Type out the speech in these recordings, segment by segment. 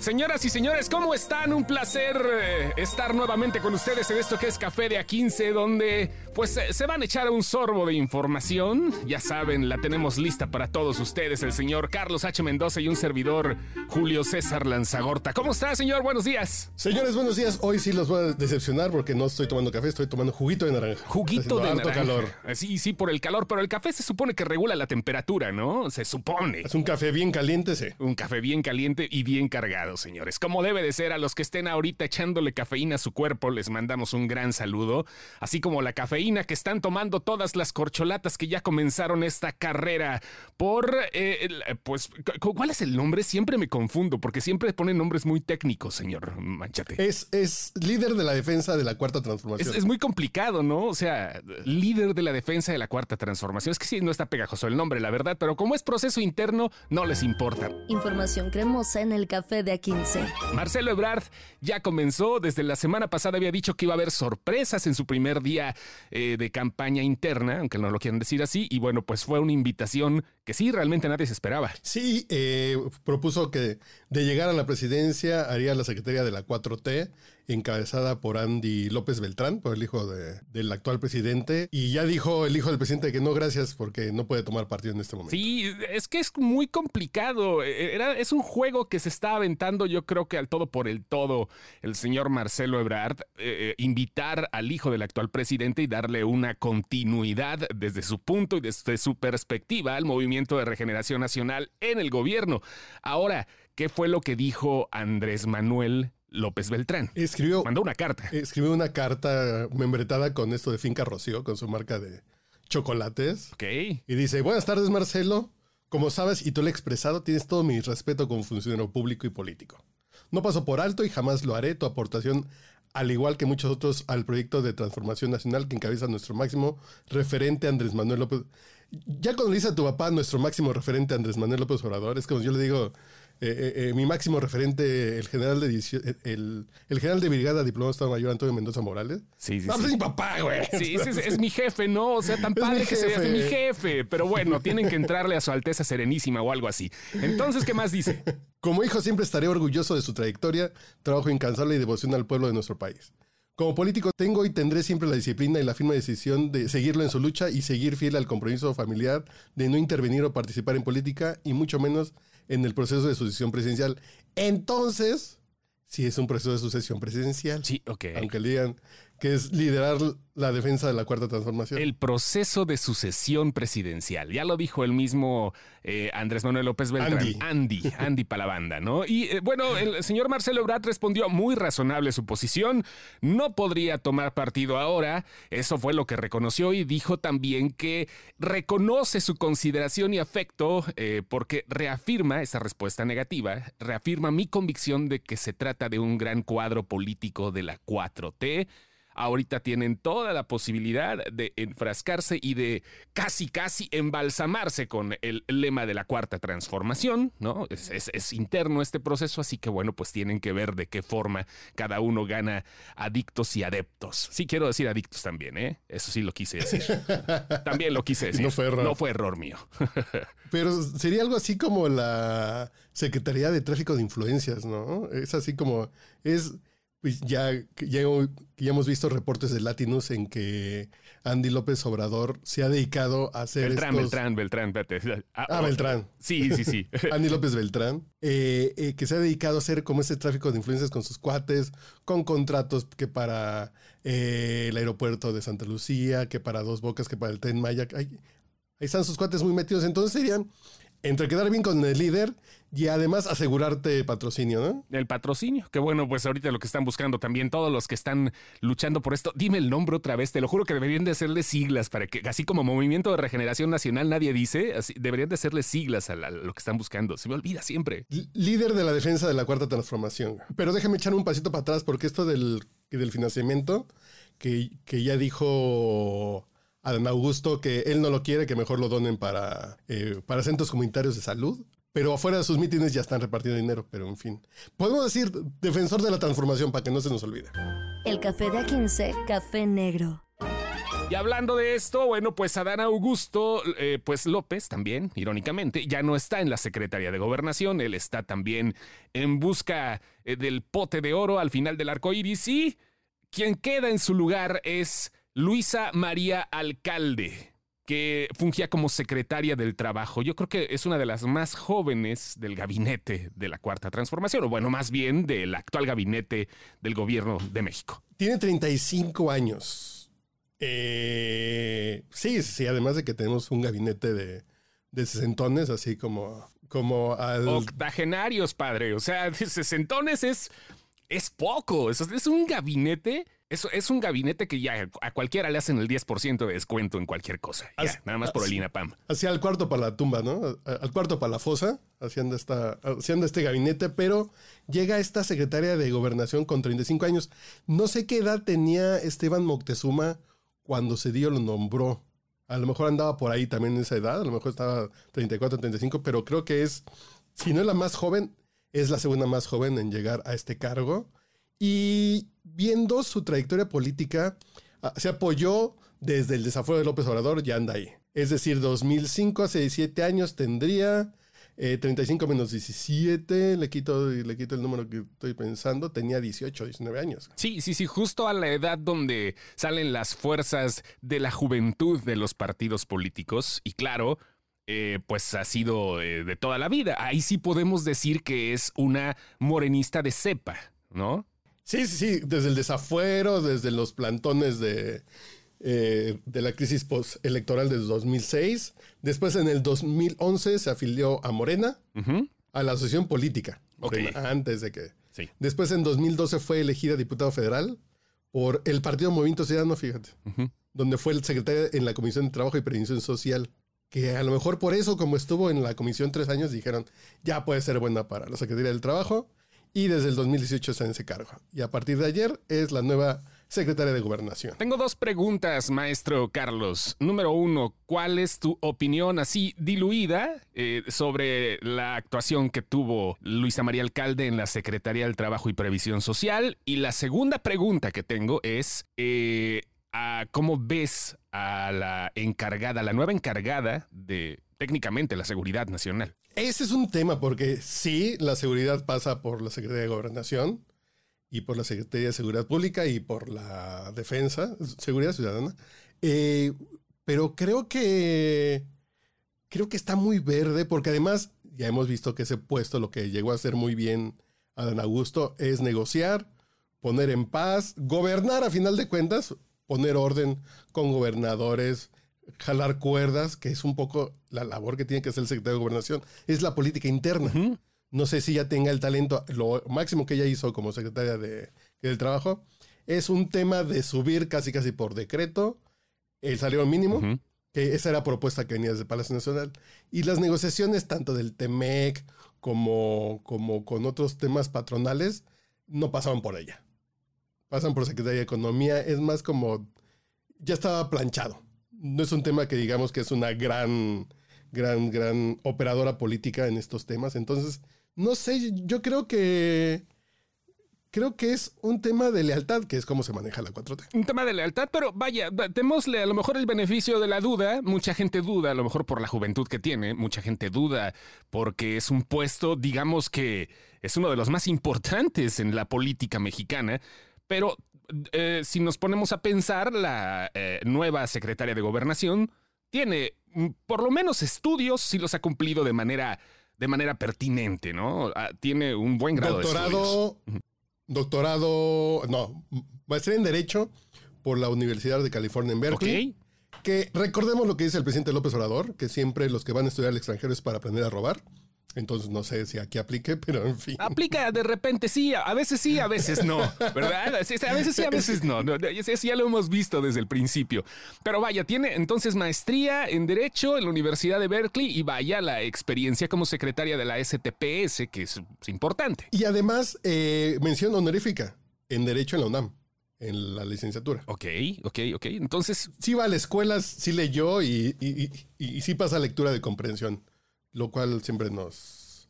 Señoras y señores, ¿cómo están? Un placer eh, estar nuevamente con ustedes en esto que es Café de A15, donde pues eh, se van a echar un sorbo de información. Ya saben, la tenemos lista para todos ustedes, el señor Carlos H. Mendoza y un servidor Julio César Lanzagorta. ¿Cómo está, señor? Buenos días. Señores, buenos días. Hoy sí los voy a decepcionar porque no estoy tomando café, estoy tomando juguito de naranja. Juguito de naranja. calor. Sí, sí, por el calor, pero el café se supone que regula la temperatura, ¿no? Se supone. Es un café bien caliente, sí. Un café bien caliente y bien cargado, señores. Como debe de ser, a los que estén ahorita echándole cafeína a su cuerpo, les mandamos un gran saludo. Así como la cafeína que están tomando todas las corcholatas que ya comenzaron esta carrera por... eh, pues, cu- ¿cuál es el nombre? Siempre me confundo, porque siempre ponen nombres muy técnicos, señor Manchate. Es, es líder de la defensa de la cuarta Es, transformación. es muy complicado, ¿no? O sea, líder de la defensa de la cuarta transformación. Es que sí, no está pegajoso el nombre, la verdad, pero como es proceso interno, no les importa. Información cremosa en el Café de A15. Marcelo Ebrard ya comenzó, desde la semana pasada había dicho que iba a haber sorpresas en su primer día eh, de campaña interna, aunque no lo quieran decir así, y bueno, pues fue una invitación que sí, realmente nadie se esperaba. Sí, eh, propuso que de llegar a la presidencia haría la secretaría de la 4T, encabezada por Andy López Beltrán, por el hijo de- del actual presidente. Y ya dijo el hijo del presidente que no, gracias, porque no puede tomar partido en este momento. Sí, es que es muy complicado. Eh, Era, es un juego que se está aventando, yo creo que al todo por el todo, el señor Marcelo Ebrard, eh, eh, invitar al hijo del actual presidente y darle una continuidad desde su punto y desde su perspectiva al movimiento de regeneración nacional en el gobierno. Ahora, ¿qué fue lo que dijo Andrés Manuel López Beltrán? Escribió, Mandó una carta. escribió una carta membretada con esto de Finca Rocío, con su marca de chocolates. Ok. Y dice, buenas tardes Marcelo, como sabes y tú lo he expresado, tienes todo mi respeto como funcionario público y político. No paso por alto y jamás lo haré tu aportación, al igual que muchos otros, al proyecto de transformación nacional que encabeza nuestro máximo referente Andrés Manuel López. Ya cuando le dice a tu papá nuestro máximo referente Andrés Manuel López Obrador, es como yo le digo, eh, eh, eh, mi máximo referente, el general de el, el general de brigada diplomado Estado Mayor Antonio Mendoza Morales. Sí, sí, No, pues sí. es mi papá, güey. Sí, sí, es, es mi jefe, ¿no? O sea, tan padre que se jefe. mi jefe. Pero bueno, tienen que entrarle a su Alteza Serenísima o algo así. Entonces, ¿qué más dice? Como hijo siempre estaré orgulloso de su trayectoria, trabajo incansable y devoción al pueblo de nuestro país. Como político tengo y tendré siempre la disciplina y la firme decisión de seguirlo en su lucha y seguir fiel al compromiso familiar de no intervenir o participar en política y mucho menos en el proceso de sucesión presidencial. Entonces, si es un proceso de sucesión presidencial, Sí, ok. aunque le digan que es liderar la defensa de la cuarta transformación. El proceso de sucesión presidencial. Ya lo dijo el mismo eh, Andrés Manuel López Beltrán. Andy. Andy, Andy para la banda, ¿no? Y eh, bueno, el señor Marcelo Ebrard respondió muy razonable su posición. No podría tomar partido ahora. Eso fue lo que reconoció y dijo también que reconoce su consideración y afecto eh, porque reafirma esa respuesta negativa, reafirma mi convicción de que se trata de un gran cuadro político de la 4T. Ahorita tienen toda la posibilidad de enfrascarse y de casi, casi embalsamarse con el lema de la cuarta transformación, ¿no? Es, es- es interno este proceso, así que bueno, pues tienen que ver de qué forma cada uno gana adictos y adeptos. Sí, quiero decir adictos también, ¿eh? Eso sí lo quise decir. También lo quise decir. No fue error. No fue error mío. Pero sería algo así como la Secretaría de Tráfico de Influencias, ¿no? Es así como, es, pues ya, ya, ya hemos visto reportes de Latinus en que Andy López Obrador se ha dedicado a hacer Beltrán, estos... Beltrán, Beltrán, espérate. Ah, Beltrán. Sí, sí, sí. Andy López Beltrán, eh, eh, que se ha dedicado a hacer como ese tráfico de influencias con sus cuates, con contratos que para eh, el aeropuerto de Santa Lucía, que para Dos Bocas, que para el Tren Maya. Ahí, ahí están sus cuates muy metidos. Entonces serían entre quedar bien con el líder y además asegurarte patrocinio, ¿no? El patrocinio, que bueno, pues ahorita lo que están buscando también todos los que están luchando por esto. Dime el nombre otra vez, te lo juro que deberían de hacerle siglas para que, así como Movimiento de Regeneración Nacional nadie dice, así, deberían de hacerle siglas a, la- a lo que están buscando. Se me olvida siempre. L- Líder de la defensa de la cuarta transformación. Pero déjame echar un pasito para atrás porque esto del, del financiamiento, que, que ya dijo Adán Augusto que él no lo quiere, que mejor lo donen para, eh, para centros comunitarios de salud. pero afuera de sus mítines ya están repartiendo dinero, pero en fin. Podemos decir defensor de la transformación para que no se nos olvide. El café de A15, café negro. Y hablando de esto, bueno, pues Adán Augusto, eh, pues López también, irónicamente, ya no está en la Secretaría de Gobernación, él está también en busca eh, del pote de oro al final del arco iris y quien queda en su lugar es Luisa María Alcalde que fungía como secretaria del trabajo. Yo creo que es una de las más jóvenes del gabinete de la Cuarta Transformación, o bueno, más bien del actual gabinete del gobierno de México. Tiene 35 años. Eh, sí, sí, además de que tenemos un gabinete de, de sesentones, así como, como al... Octogenarios, padre. O sea, sesentones es, es poco. Es, es un gabinete es, es un gabinete que ya a cualquiera le hacen el 10% de descuento en cualquier cosa. nada más por el INAPAM. Hacia el cuarto para la tumba, ¿no? Al cuarto para la fosa, haciendo, esta, haciendo este gabinete, pero llega esta secretaria de gobernación con 35 años. No sé qué edad tenía Esteban Moctezuma cuando Cedillo lo nombró. A lo mejor andaba por ahí también en esa edad, a lo mejor estaba 34, 35, pero creo que es, si no es la más joven, es la segunda más joven en llegar a este cargo. Y viendo su trayectoria política, ah, se apoyó desde el desafuero de López Obrador, ya anda ahí. Es decir, 2005, hace 17 años tendría, 35 eh, menos 17, le quito, le quito el número que estoy pensando, tenía 18, 19 años. Sí, sí, sí, justo a la edad donde salen las fuerzas de la juventud de los partidos políticos. Y claro, eh, pues ha sido eh, de toda la vida. Ahí sí podemos decir que es una morenista de cepa, ¿no? Sí, sí, sí, desde el desafuero, desde los plantones de, eh, de la crisis postelectoral del 2006. Después, en el 2011, se afilió a Morena, a la asociación política. antes de que. Después, en 2012, fue elegida diputada federal por el Partido Movimiento Ciudadano, fíjate, donde fue el secretario en la Comisión de Trabajo y Prevención Social. Que a lo mejor por eso, como estuvo en la comisión tres años, dijeron, ya puede ser buena para la Secretaría del Trabajo y desde el 2018 está en ese cargo. Y a partir de ayer es la nueva secretaria de Gobernación. Tengo dos preguntas, maestro Carlos. Número uno, ¿cuál es tu opinión así diluida eh, sobre la actuación que tuvo Luisa María Alcalde en la Secretaría del Trabajo y Previsión Social? Y la segunda pregunta que tengo es... Eh, ¿Cómo ves a la encargada, la nueva encargada de técnicamente la seguridad nacional? Ese es un tema porque sí, la seguridad pasa por la Secretaría de Gobernación y por la Secretaría de Seguridad Pública y por la Defensa, Seguridad Ciudadana. Eh, pero creo que creo que está muy verde porque además ya hemos visto que ese puesto lo que llegó a hacer muy bien Adán Augusto es negociar, poner en paz, gobernar a final de cuentas, poner orden con gobernadores, jalar cuerdas, que es un poco la labor que tiene que hacer el secretario de Gobernación, es la política interna. No sé si ya tenga el talento, lo máximo que ella hizo como secretaria de, del Trabajo, es un tema de subir casi casi por decreto el salario mínimo, que esa era propuesta que venía desde Palacio Nacional, y las negociaciones tanto del TEMEC como, como con otros temas patronales no pasaban por ella. Pasan por Secretaría de Economía, es más como ya estaba planchado no es un tema que digamos que es una gran, gran, gran operadora política en estos temas. Entonces, no sé, yo creo que creo que es un tema de lealtad, que es cómo se maneja la 4T. Un tema de lealtad, pero vaya, démosle a lo mejor el beneficio de la duda. Mucha gente duda, a lo mejor por la juventud que tiene, mucha gente duda porque es un puesto, digamos que es uno de los más importantes en la política mexicana, pero eh, si nos ponemos a pensar, la eh, nueva secretaria de gobernación tiene mm, por lo menos estudios, si los ha cumplido de manera, de manera pertinente, ¿no? Ah, tiene un buen grado doctorado, de estudios. Doctorado, no, maestría en Derecho por la Universidad de California en Berkeley. Que recordemos lo que dice el presidente López Obrador, que siempre los que van a estudiar al extranjero es para aprender a robar. Entonces no sé si aquí aplique, pero en fin. Aplica de repente sí, a veces sí, a veces no, ¿verdad? A veces sí, a veces no. Eso ya lo hemos visto desde el principio. Pero vaya, tiene entonces maestría en Derecho en la Universidad de Berkeley y vaya la experiencia como secretaria de la STPS, que es, importante. Y además, eh, mención honorífica en Derecho en la UNAM en la licenciatura. Ok, ok, ok. Entonces. Sí va a la escuela, sí leyó y, y, y, y sí pasa lectura de comprensión lo cual siempre nos,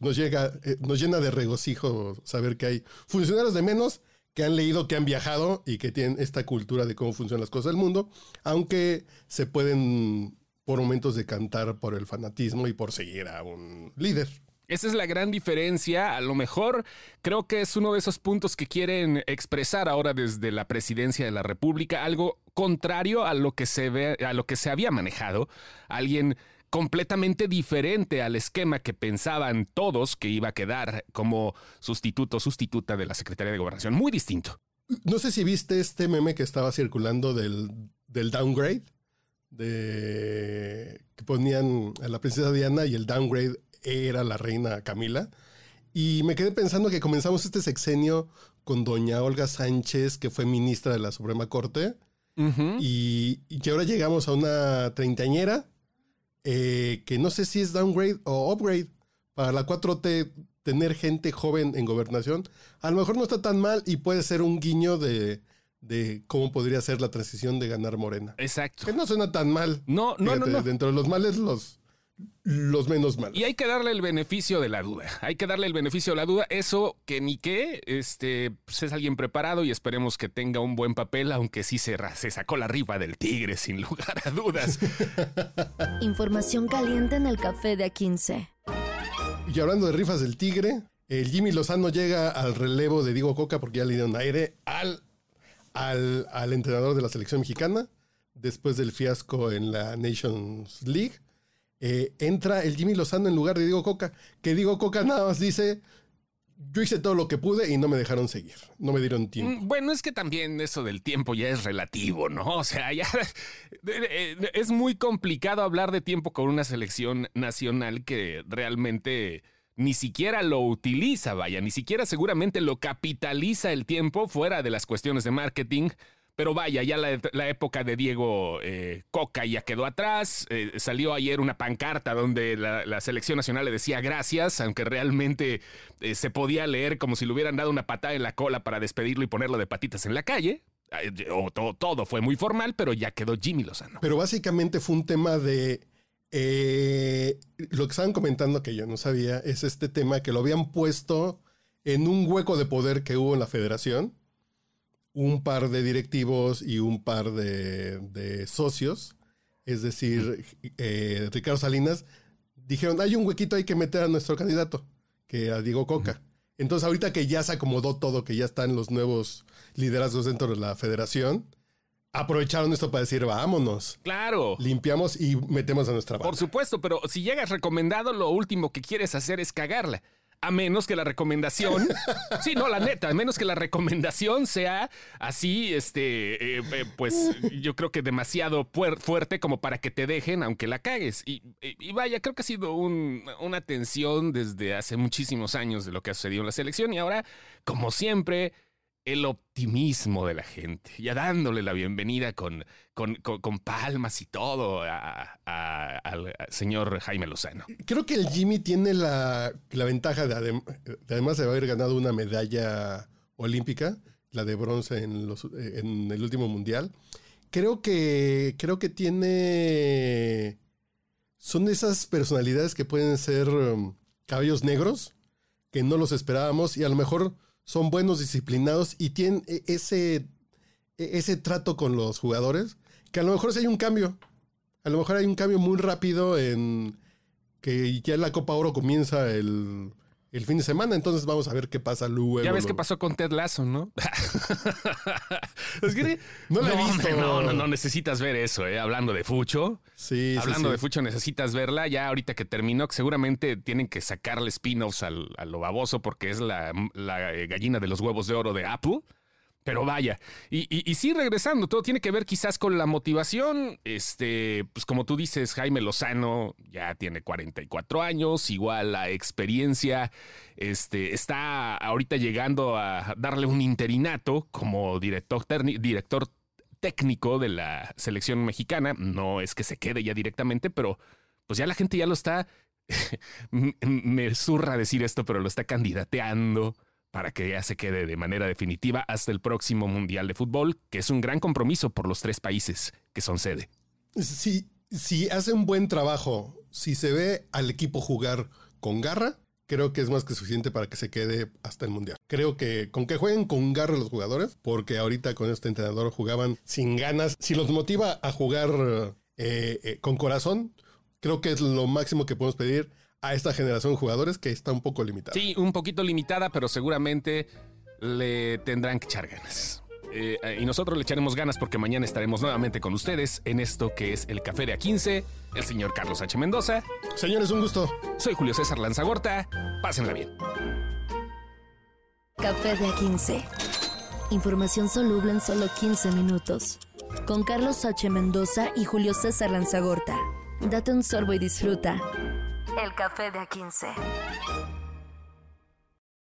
nos, llega, eh, nos llena de regocijo saber que hay funcionarios de menos que han leído, que han viajado y que tienen esta cultura de cómo funcionan las cosas del mundo, aunque se pueden por momentos decantar por el fanatismo y por seguir a un líder. Esa es la gran diferencia. A lo mejor creo que es uno de esos puntos que quieren expresar ahora desde la presidencia de la República, algo contrario a lo que se ve, a lo que se había manejado. Alguien completamente diferente al esquema que pensaban todos que iba a quedar como sustituto, sustituta de la Secretaría de Gobernación. Muy distinto. No sé si viste este meme que estaba circulando del, del downgrade, de que ponían a la princesa Diana y el downgrade era la reina Camila. Y me quedé pensando que comenzamos este sexenio con doña Olga Sánchez, que fue ministra de la Suprema Corte, y, y, que ahora llegamos a una treintañera eh, que no sé si es downgrade o upgrade. Para la 4T, tener gente joven en gobernación, a lo mejor no está tan mal y puede ser un guiño de, de cómo podría ser la transición de ganar Morena. Exacto. Que no suena tan mal. No, no, no, Dentro de los males, los, los menos malos. Y hay que darle el beneficio de la duda. Hay que darle el beneficio de la duda. Eso que ni qué, este, pues es alguien preparado y esperemos que tenga un buen papel, aunque sí se, se sacó la rifa del tigre, sin lugar a dudas. Información caliente en el café de A15. Y hablando de rifas del tigre, el Jimmy Lozano llega al relevo de Diego Coca porque ya le dieron aire al, al, al entrenador de la selección mexicana después del fiasco en la Nations League eh, entra el Jimmy Lozano en lugar de Diego Coca, que Diego Coca nada más dice, yo hice todo lo que pude y no me dejaron seguir, no me dieron tiempo. Mm, bueno, es que también eso del tiempo ya es relativo, ¿no? O sea, ya es muy complicado hablar de tiempo con una selección nacional que realmente ni siquiera lo utiliza, vaya, ni siquiera seguramente lo capitaliza el tiempo fuera de las cuestiones de marketing pero vaya, ya la, época de Diego eh, Coca ya quedó atrás. Eh, salió ayer una pancarta donde la, selección nacional le decía gracias, aunque realmente eh, se podía leer como si le hubieran dado una patada en la cola para despedirlo y ponerlo de patitas en la calle. todo, todo fue muy formal, pero ya quedó Jimmy Lozano. Pero básicamente fue un tema de... lo que estaban comentando que yo no sabía es este tema que lo habían puesto en un hueco de poder que hubo en la federación un par de directivos y un par de, socios, es decir, eh, Ricardo Salinas, dijeron, hay un huequito, hay que meter a nuestro candidato, que a Diego Coca. Entonces, ahorita que ya se acomodó todo, que ya están los nuevos liderazgos dentro de la federación, aprovecharon esto para decir, vámonos. Claro. Limpiamos y metemos a nuestra banda. Por supuesto, pero si llegas recomendado, lo último que quieres hacer es cagarla a menos que la recomendación, sí, no, la neta, a menos que la recomendación sea así, este, eh, eh, pues yo creo que demasiado fuerte como para que te dejen, aunque la cagues. Y, vaya, creo que ha sido una tensión desde hace muchísimos años de lo que ha sucedido en la selección y ahora, como siempre, el optimismo de la gente, ya dándole la bienvenida con, con, palmas y todo al señor Jaime Lozano. Creo que el Jimmy tiene la, ventaja de, además de haber ganado una medalla olímpica, la de bronce en, los, en el último mundial. Creo que, creo que tiene... Son esas personalidades que pueden ser um, cabellos negros, que no los esperábamos y a lo mejor son buenos, disciplinados y tienen e, ese, e, ese trato con los jugadores, que a lo mejor si hay un cambio. A lo mejor hay un cambio muy rápido en que ya la Copa Oro comienza el, el fin de semana, entonces vamos a ver qué pasa luego. Ya ves qué pasó con Ted Lasso, ¿no? no lo he visto. no, no, no, necesitas ver eso, ¿eh? Hablando de Fucho. Sí, Hablando sí, de Fucho, necesitas verla. Ya ahorita que terminó, seguramente tienen que sacarle spin-offs al, a lo baboso porque es la, la gallina de los huevos de oro de Apple. Pero vaya, y, sí, regresando, todo tiene que ver quizás con la motivación. Este, pues como tú dices, Jaime Lozano ya tiene 44 años, igual la experiencia, este, está ahorita llegando a darle un interinato como director, director técnico de la selección mexicana. No es que se quede ya directamente, pero pues ya la gente ya lo está, me zurra decir esto, pero lo está candidateando para que ya se quede de manera definitiva hasta el próximo Mundial de Fútbol, que es un gran compromiso por los tres países que son sede. Si, si hace un buen trabajo, si se ve al equipo jugar con garra, creo que es más que suficiente para que se quede hasta el Mundial. Creo que con que jueguen con garra los jugadores, porque ahorita con este entrenador jugaban sin ganas. Si los motiva a jugar eh, eh, con corazón, creo que es lo máximo que podemos pedir a esta generación de jugadores que está un poco limitada. Sí, un poquito limitada, pero seguramente le tendrán que echar ganas. Eh, y nosotros le echaremos ganas porque mañana estaremos nuevamente con ustedes en esto que es el Café de A15, el señor Carlos H. Mendoza. Señores, un gusto. Soy Julio César Lanzagorta. Pásenla bien. Café de A15. Información soluble en solo 15 minutos. Con Carlos H. Mendoza y Julio César Lanzagorta. Date un sorbo y disfruta. El café de A15.